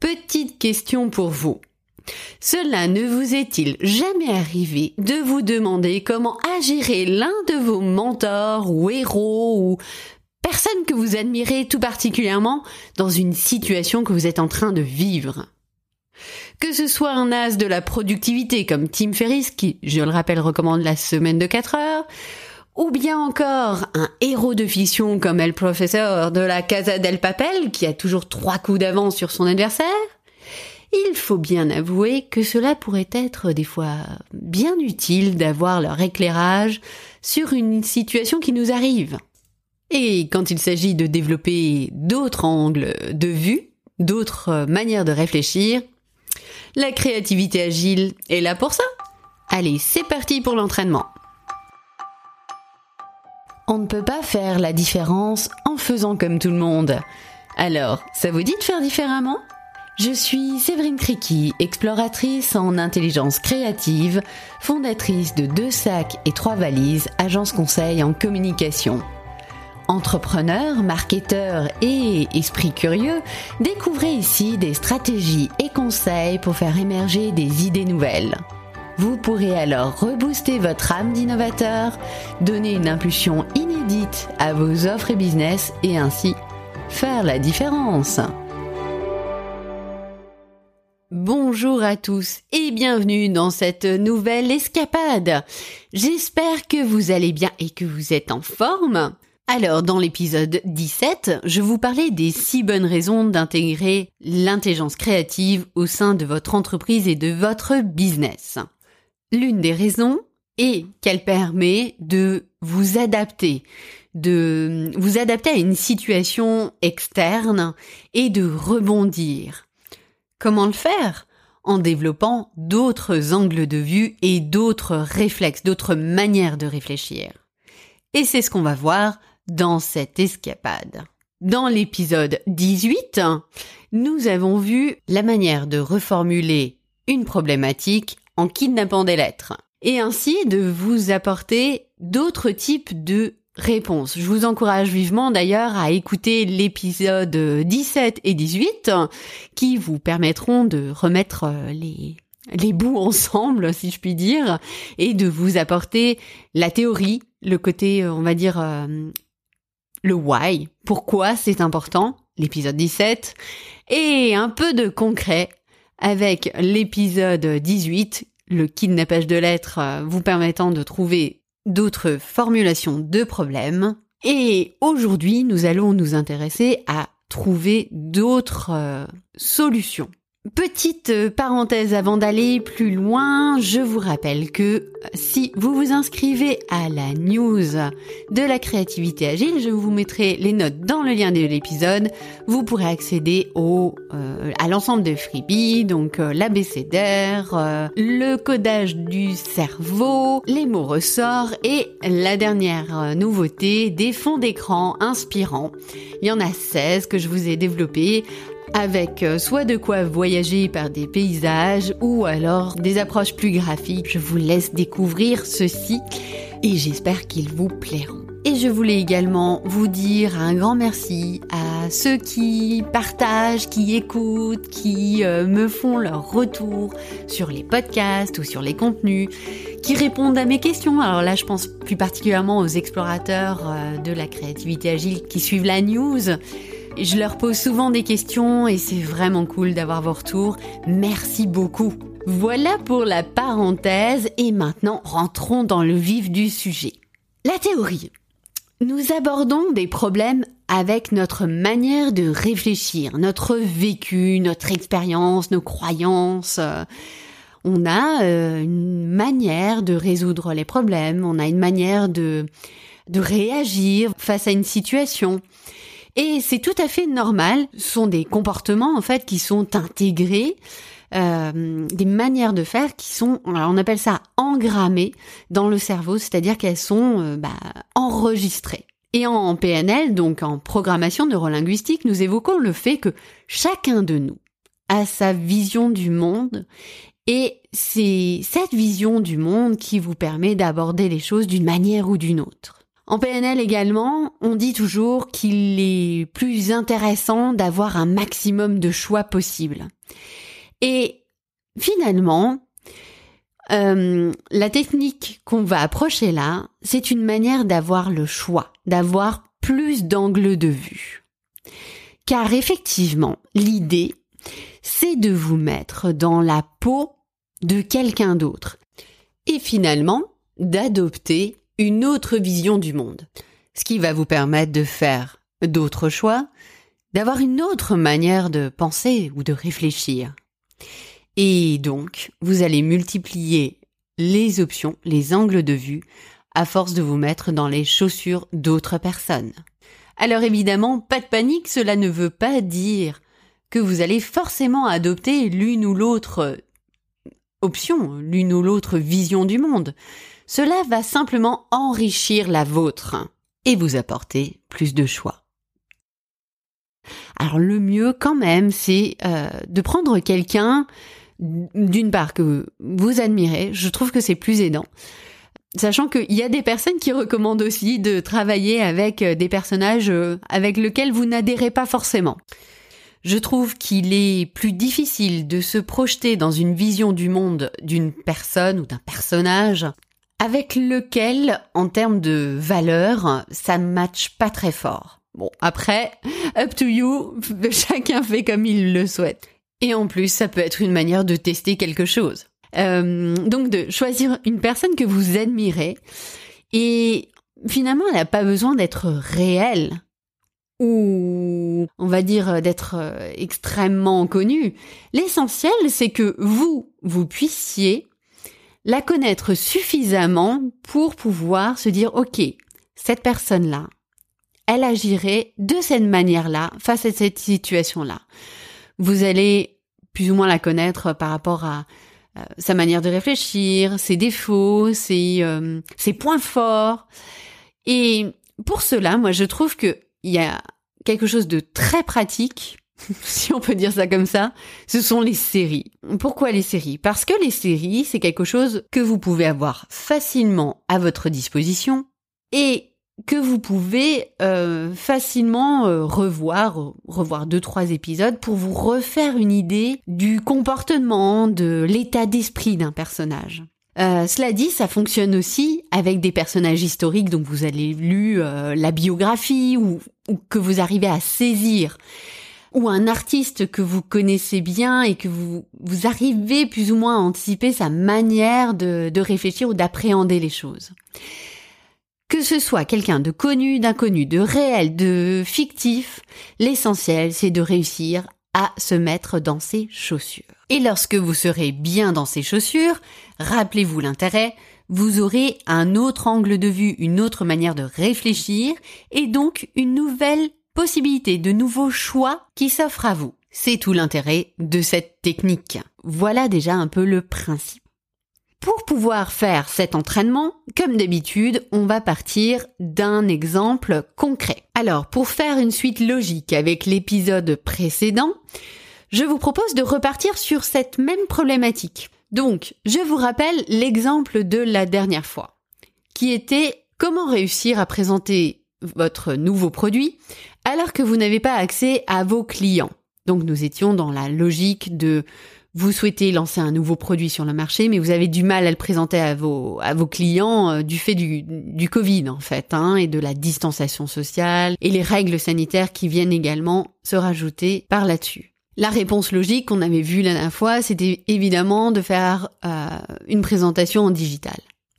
Petite question pour vous. Cela ne vous est-il jamais arrivé de vous demander comment agirait l'un de vos mentors ou héros ou personne que vous admirez tout particulièrement dans une situation que vous êtes en train de vivre? Que ce soit un as de la productivité comme Tim Ferriss, qui, je le rappelle, recommande la semaine de 4 heures, ou bien encore un héros de fiction comme El Professeur de la Casa del Papel, qui a toujours trois coups d'avance sur son adversaire, il faut bien avouer que cela pourrait être des fois bien utile d'avoir leur éclairage sur une situation qui nous arrive. Et quand il s'agit de développer d'autres angles de vue, d'autres manières de réfléchir, la créativité agile est là pour ça. Allez, c'est parti pour l'entraînement. On ne peut pas faire la différence en faisant comme tout le monde. Alors, ça vous dit de faire différemment? Je suis Séverine Criqui, exploratrice en intelligence créative, fondatrice de Deux sacs et Trois valises, agence conseil en communication. Entrepreneur, marketeur et esprit curieux, découvrez ici des stratégies et conseils pour faire émerger des idées nouvelles. Vous pourrez alors rebooster votre âme d'innovateur, donner une impulsion inédite à vos offres et business et ainsi faire la différence. Bonjour à tous et bienvenue dans cette nouvelle escapade. J'espère que vous allez bien et que vous êtes en forme. Alors, dans l'épisode 17, je vous parlais des six bonnes raisons d'intégrer l'intelligence créative au sein de votre entreprise et de votre business. L'une des raisons est qu'elle permet de vous adapter, de vous adapter à une situation externe et de rebondir. Comment le faire? En développant d'autres angles de vue et d'autres réflexes, d'autres manières de réfléchir. Et c'est ce qu'on va voir dans cette escapade. Dans l'épisode 18, nous avons vu la manière de reformuler une problématique en kidnappant des lettres et ainsi de vous apporter d'autres types de réponses. Je vous encourage vivement d'ailleurs à écouter l'épisode 17 et 18 qui vous permettront de remettre euh, les les bouts ensemble, si je puis dire, et de vous apporter la théorie, le côté, euh, on va dire, euh, le why, pourquoi c'est important, l'épisode 17, et un peu de concret avec l'épisode 18 le kidnappage de lettres euh, vous permettant de trouver d'autres formulations de problèmes. Et aujourd'hui, nous allons nous intéresser à trouver d'autres euh, solutions Petite euh, parenthèse avant d'aller plus loin, je vous rappelle que euh, si vous vous inscrivez à la news de la créativité agile, je vous mettrai les notes dans le lien de l'épisode. Vous pourrez accéder au euh, à l'ensemble des freebies, donc l'abécédaire, le codage du cerveau, les mots ressorts et la dernière nouveauté des fonds d'écran inspirants. Il y en a 16 que je vous ai développés avec euh, soit de quoi voyager par des paysages ou alors des approches plus graphiques. Je vous laisse découvrir ceci et j'espère qu'ils vous plairont. Et je voulais également vous dire un grand merci à ceux qui partagent, qui écoutent, qui euh, me font leur retour sur les podcasts ou sur les contenus, qui répondent à mes questions. Alors là, je pense plus particulièrement aux explorateurs euh, de la créativité agile qui suivent la news je leur pose souvent des questions et c'est vraiment cool d'avoir vos retours. Merci beaucoup. Voilà pour la parenthèse et maintenant rentrons dans le vif du sujet. La théorie. Nous abordons des problèmes avec notre manière de réfléchir, notre vécu, notre expérience, nos croyances. On a euh, une manière de résoudre les problèmes, on a une manière de, de réagir face à une situation. Et c'est tout à fait normal. Ce sont des comportements en fait qui sont intégrés. Euh, des manières de faire qui sont, on appelle ça engrammées dans le cerveau, c'est-à-dire qu'elles sont euh, bah, enregistrées. Et en PNL, donc en programmation neurolinguistique, nous évoquons le fait que chacun de nous a sa vision du monde et c'est cette vision du monde qui vous permet d'aborder les choses d'une manière ou d'une autre. En PNL également, on dit toujours qu'il est plus intéressant d'avoir un maximum de choix possible. Et finalement, euh, la technique qu'on va approcher là, c'est une manière d'avoir le choix, d'avoir plus d'angles de vue. Car effectivement, l'idée, c'est de vous mettre dans la peau de quelqu'un d'autre. Et finalement, d'adopter une autre vision du monde. Ce qui va vous permettre de faire d'autres choix, d'avoir une autre manière de penser ou de réfléchir. Et donc, vous allez multiplier les options, les angles de vue, à force de vous mettre dans les chaussures d'autres personnes. Alors évidemment, pas de panique, cela ne veut pas dire que vous allez forcément adopter l'une ou l'autre option, l'une ou l'autre vision du monde. Cela va simplement enrichir la vôtre et vous apporter plus de choix. Alors le mieux quand même, c'est euh, de prendre quelqu'un d'une part que vous admirez, je trouve que c'est plus aidant. Sachant qu'il y a des personnes qui recommandent aussi de travailler avec euh, des personnages euh, avec lesquels vous n'adhérez pas forcément. Je trouve qu'il est plus difficile de se projeter dans une vision du monde d'une personne ou d'un personnage avec lequel, en termes de valeur, ça ne matche pas très fort. Bon, après, up to you, chacun fait comme il le souhaite. Et en plus, ça peut être une manière de tester quelque chose. Euh, donc de choisir une personne que vous admirez et finalement elle n'a pas besoin d'être réelle ou on va dire d'être euh, extrêmement connue. L'essentiel c'est que vous, vous puissiez la connaître suffisamment pour pouvoir se dire ok, cette personne-là, elle agirait de cette manière-là face à cette situation-là. Vous allez plus ou moins la connaître par rapport à euh, sa manière de réfléchir, ses défauts, ses, euh, ses points forts. Et pour cela, moi, je trouve qu'il y a quelque chose de très pratique, si on peut dire ça comme ça, ce sont les séries. Pourquoi les séries? Parce que les séries, c'est quelque chose que vous pouvez avoir facilement à votre disposition et que vous pouvez euh, facilement euh, revoir, revoir deux trois épisodes pour vous refaire une idée du comportement, de l'état d'esprit d'un personnage. Euh, cela dit, ça fonctionne aussi avec des personnages historiques dont vous avez lu la biographie ou, que vous arrivez à saisir, ou un artiste que vous connaissez bien et que vous, vous arrivez plus ou moins à anticiper sa manière de, de réfléchir ou d'appréhender les choses. Que ce soit quelqu'un de connu, d'inconnu, de réel, de fictif, l'essentiel c'est de réussir à se mettre dans ses chaussures. Et lorsque vous serez bien dans ses chaussures, rappelez-vous l'intérêt, vous aurez un autre angle de vue, une autre manière de réfléchir et donc une nouvelle possibilité, de nouveaux choix qui s'offrent à vous. C'est tout l'intérêt de cette technique. Voilà déjà un peu le principe. Pour pouvoir faire cet entraînement, comme d'habitude, on va partir d'un exemple concret. Alors, pour faire une suite logique avec l'épisode précédent, je vous propose de repartir sur cette même problématique. Donc, je vous rappelle l'exemple de la dernière fois, qui était comment réussir à présenter votre nouveau produit alors que vous n'avez pas accès à vos clients. Donc, nous étions dans la logique de vous souhaitez lancer un nouveau produit sur le marché, mais vous avez du mal à le présenter à vos à vos clients euh, du fait du, du Covid en fait, hein, et de la distanciation sociale et les règles sanitaires qui viennent également se rajouter par là-dessus. La réponse logique qu'on avait vue la dernière fois, c'était évidemment de faire euh, une présentation en digital.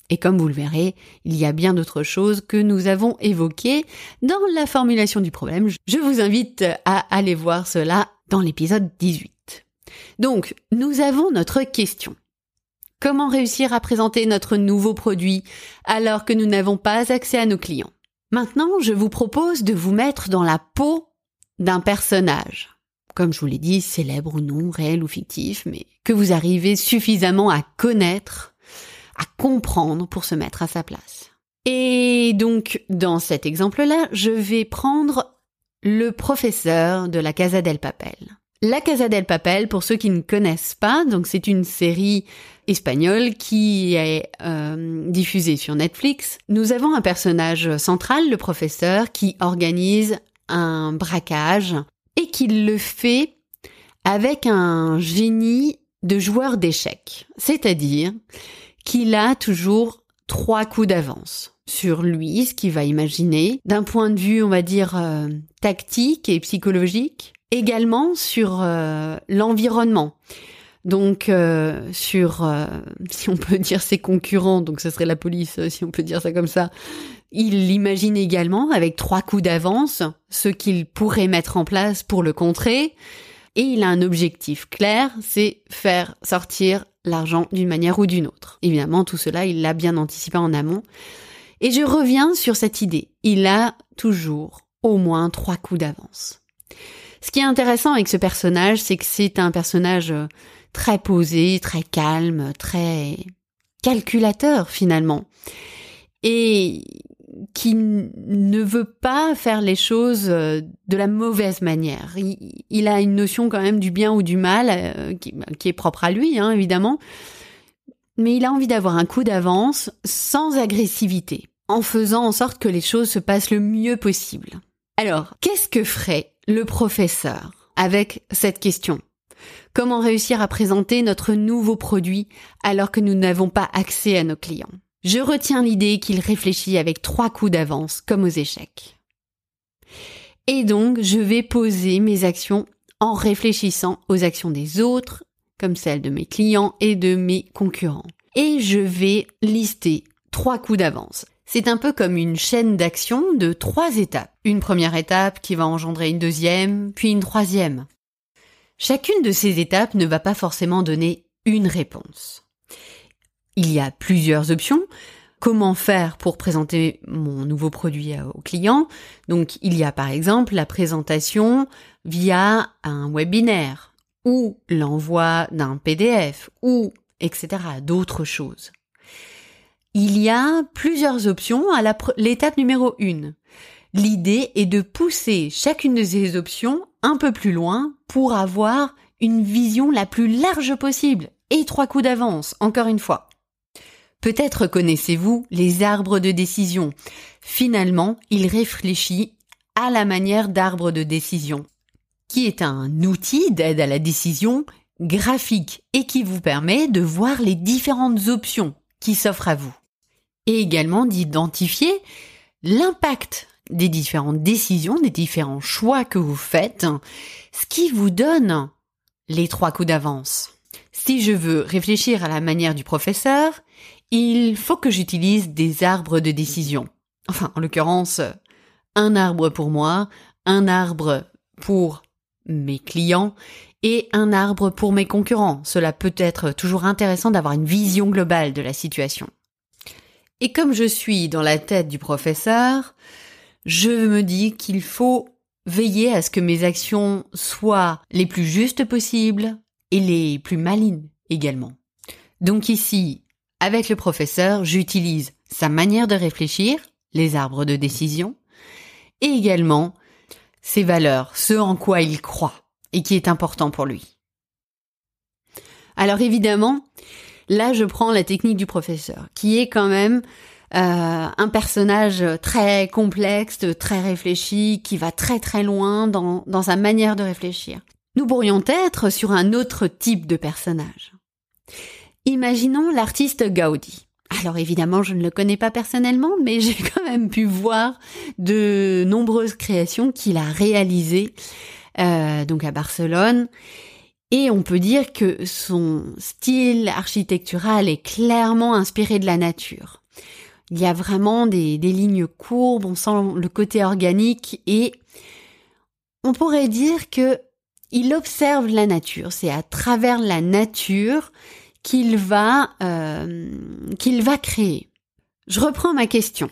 Et comme vous le verrez, il y a bien d'autres choses que nous avons évoquées dans la formulation du problème. Je vous invite à aller voir cela dans l'épisode 18. Donc, nous avons notre question. Comment réussir à présenter notre nouveau produit alors que nous n'avons pas accès à nos clients? Maintenant, je vous propose de vous mettre dans la peau d'un personnage. Comme je vous l'ai dit, célèbre ou non, réel ou fictif, mais que vous arrivez suffisamment à connaître, à comprendre pour se mettre à sa place. Et donc, dans cet exemple-là, je vais prendre le professeur de la Casa del Papel La Casa del Papel, pour ceux qui ne connaissent pas, donc c'est une série espagnole qui est euh, diffusée sur Netflix. Nous avons un personnage central, le professeur, qui organise un braquage et qui le fait avec un génie de joueur d'échecs. C'est-à-dire qu'il a toujours trois coups d'avance sur lui, ce qu'il va imaginer, d'un point de vue, on va dire, euh, tactique et psychologique, également sur euh, l'environnement. Donc euh, sur, euh, si on peut dire ses concurrents, donc ce serait la police, si on peut dire ça comme ça, il imagine également avec trois coups d'avance ce qu'il pourrait mettre en place pour le contrer. Et il a un objectif clair, c'est faire sortir l'argent d'une manière ou d'une autre. Évidemment, tout cela, il l'a bien anticipé en amont. Et je reviens sur cette idée. Il a toujours au moins trois coups d'avance. Ce qui est intéressant avec ce personnage, c'est que c'est un personnage euh, très posé, très calme, très calculateur finalement. Et qui ne veut pas faire les choses euh, de la mauvaise manière. Il, a une notion quand même du bien ou du mal euh, qui, est propre à lui, hein, évidemment. Mais il a envie d'avoir un coup d'avance sans agressivité, en faisant en sorte que les choses se passent le mieux possible. Alors, qu'est-ce que ferait le professeur avec cette question Comment réussir à présenter notre nouveau produit alors que nous n'avons pas accès à nos clients? Je retiens l'idée qu'il réfléchit avec trois coups d'avance, comme aux échecs. Et donc, je vais poser mes actions en réfléchissant aux actions des autres, comme celles de mes clients et de mes concurrents. Et je vais lister trois coups d'avance. C'est un peu comme une chaîne d'action de trois étapes. Une première étape qui va engendrer une deuxième, puis une troisième. Chacune de ces étapes ne va pas forcément donner une réponse. Il y a plusieurs options. Comment faire pour présenter mon nouveau produit au client? Donc il y a par exemple la présentation via un webinaire ou l'envoi d'un PDF ou etc. d'autres choses il y a plusieurs options à l'étape numéro 1. L'idée est de pousser chacune de ces options un peu plus loin pour avoir une vision la plus large possible et trois coups d'avance, encore une fois. Peut-être connaissez-vous les arbres de décision. Finalement, il réfléchit à la manière d'arbre de décision, qui est un outil d'aide à la décision graphique et qui vous permet de voir les différentes options qui s'offrent à vous et également d'identifier l'impact des différentes décisions, des différents choix que vous faites, ce qui vous donne les trois coups d'avance. Si je veux réfléchir à la manière du professeur, il faut que j'utilise des arbres de décision. Enfin, en l'occurrence, un arbre pour moi, un arbre pour mes clients et un arbre pour mes concurrents. Cela peut être toujours intéressant d'avoir une vision globale de la situation. Et comme je suis dans la tête du professeur, je me dis qu'il faut veiller à ce que mes actions soient les plus justes possibles et les plus malines également. Donc ici, avec le professeur, j'utilise sa manière de réfléchir, les arbres de décision, et également ses valeurs, ce en quoi il croit et qui est important pour lui. Alors évidemment, Là, je prends la technique du professeur, qui est quand même euh, un personnage très complexe, très réfléchi, qui va très très loin dans, sa manière de réfléchir. Nous pourrions être sur un autre type de personnage. Imaginons l'artiste Gaudi. Alors évidemment, je ne le connais pas personnellement, mais j'ai quand même pu voir de nombreuses créations qu'il a réalisées, euh, donc à Barcelone. Et on peut dire que son style architectural est clairement inspiré de la nature. Il y a vraiment des, lignes courbes, on sent le côté organique et on pourrait dire que il observe la nature. C'est à travers la nature qu'il va euh, qu'il va créer. Je reprends ma question.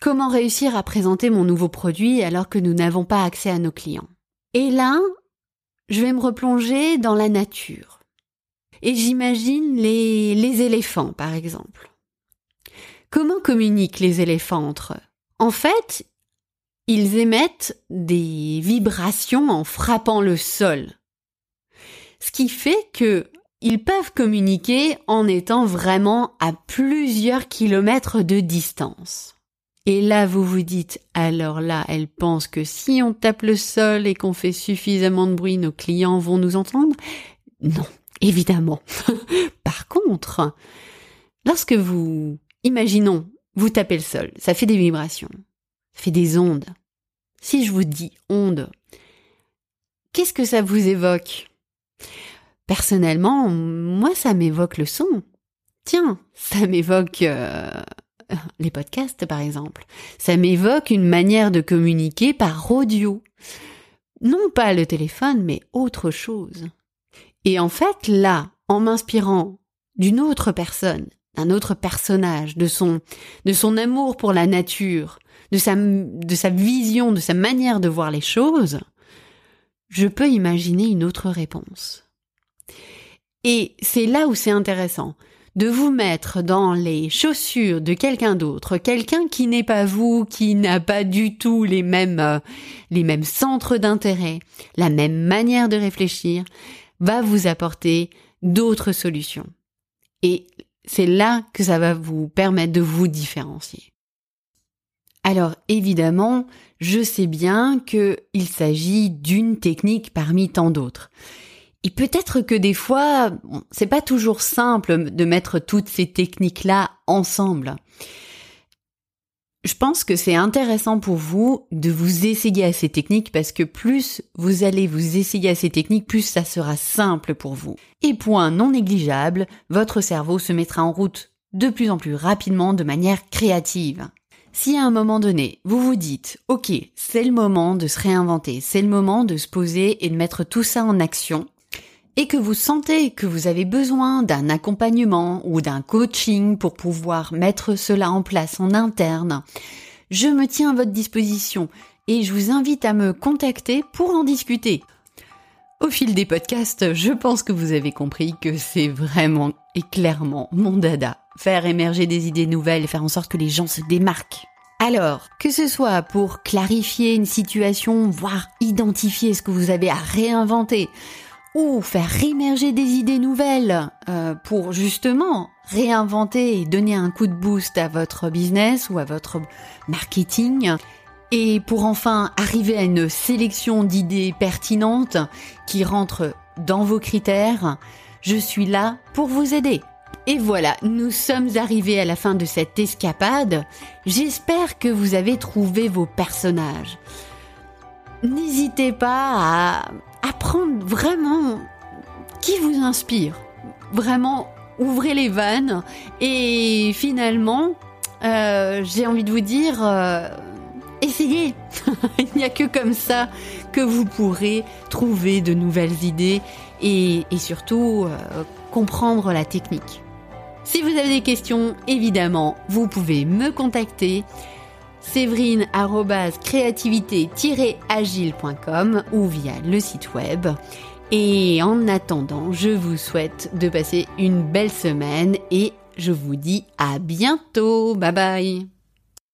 Comment réussir à présenter mon nouveau produit alors que nous n'avons pas accès à nos clients? Et là, je vais me replonger dans la nature. Et j'imagine les, éléphants, par exemple. Comment communiquent les éléphants entre eux? En fait, ils émettent des vibrations en frappant le sol. Ce qui fait que ils peuvent communiquer en étant vraiment à plusieurs kilomètres de distance. Et là, vous vous dites, alors là, elle pense que si on tape le sol et qu'on fait suffisamment de bruit, nos clients vont nous entendre? Non, évidemment. Par contre, lorsque vous, imaginons, vous tapez le sol, ça fait des vibrations, ça fait des ondes. Si je vous dis ondes, qu'est-ce que ça vous évoque? Personnellement, moi, ça m'évoque le son. Tiens, ça m'évoque euh, les podcasts, par exemple. Ça m'évoque une manière de communiquer par audio. Non pas le téléphone, mais autre chose. Et en fait, là, en m'inspirant d'une autre personne, d'un autre personnage, de son, de son amour pour la nature, de sa, de sa vision, de sa manière de voir les choses, je peux imaginer une autre réponse. Et c'est là où c'est intéressant de vous mettre dans les chaussures de quelqu'un d'autre, quelqu'un qui n'est pas vous, qui n'a pas du tout les mêmes euh, les mêmes centres d'intérêt, la même manière de réfléchir, va vous apporter d'autres solutions. Et c'est là que ça va vous permettre de vous différencier. Alors évidemment, je sais bien qu'il s'agit d'une technique parmi tant d'autres. Et peut-être que des fois, c'est pas toujours simple de mettre toutes ces techniques-là ensemble. Je pense que c'est intéressant pour vous de vous essayer à ces techniques parce que plus vous allez vous essayer à ces techniques, plus ça sera simple pour vous. Et point non négligeable, votre cerveau se mettra en route de plus en plus rapidement de manière créative. Si à un moment donné, vous vous dites, OK, c'est le moment de se réinventer, c'est le moment de se poser et de mettre tout ça en action, et que vous sentez que vous avez besoin d'un accompagnement ou d'un coaching pour pouvoir mettre cela en place en interne, je me tiens à votre disposition et je vous invite à me contacter pour en discuter. Au fil des podcasts, je pense que vous avez compris que c'est vraiment et clairement mon dada. Faire émerger des idées nouvelles et faire en sorte que les gens se démarquent. Alors, que ce soit pour clarifier une situation, voire identifier ce que vous avez à réinventer, ou faire émerger des idées nouvelles euh, pour justement réinventer et donner un coup de boost à votre business ou à votre marketing. Et pour enfin arriver à une sélection d'idées pertinentes qui rentrent dans vos critères, je suis là pour vous aider. Et voilà, nous sommes arrivés à la fin de cette escapade. J'espère que vous avez trouvé vos personnages. N'hésitez pas à apprendre vraiment qui vous inspire. Vraiment, ouvrez les vannes et finalement, euh, j'ai envie de vous dire, euh, essayez. Il n'y a que comme ça que vous pourrez trouver de nouvelles idées et, surtout euh, comprendre la technique. Si vous avez des questions, évidemment, vous pouvez me contacter séverine-créativité-agile.com ou via le site web. Et en attendant, je vous souhaite de passer une belle semaine et je vous dis à bientôt. Bye bye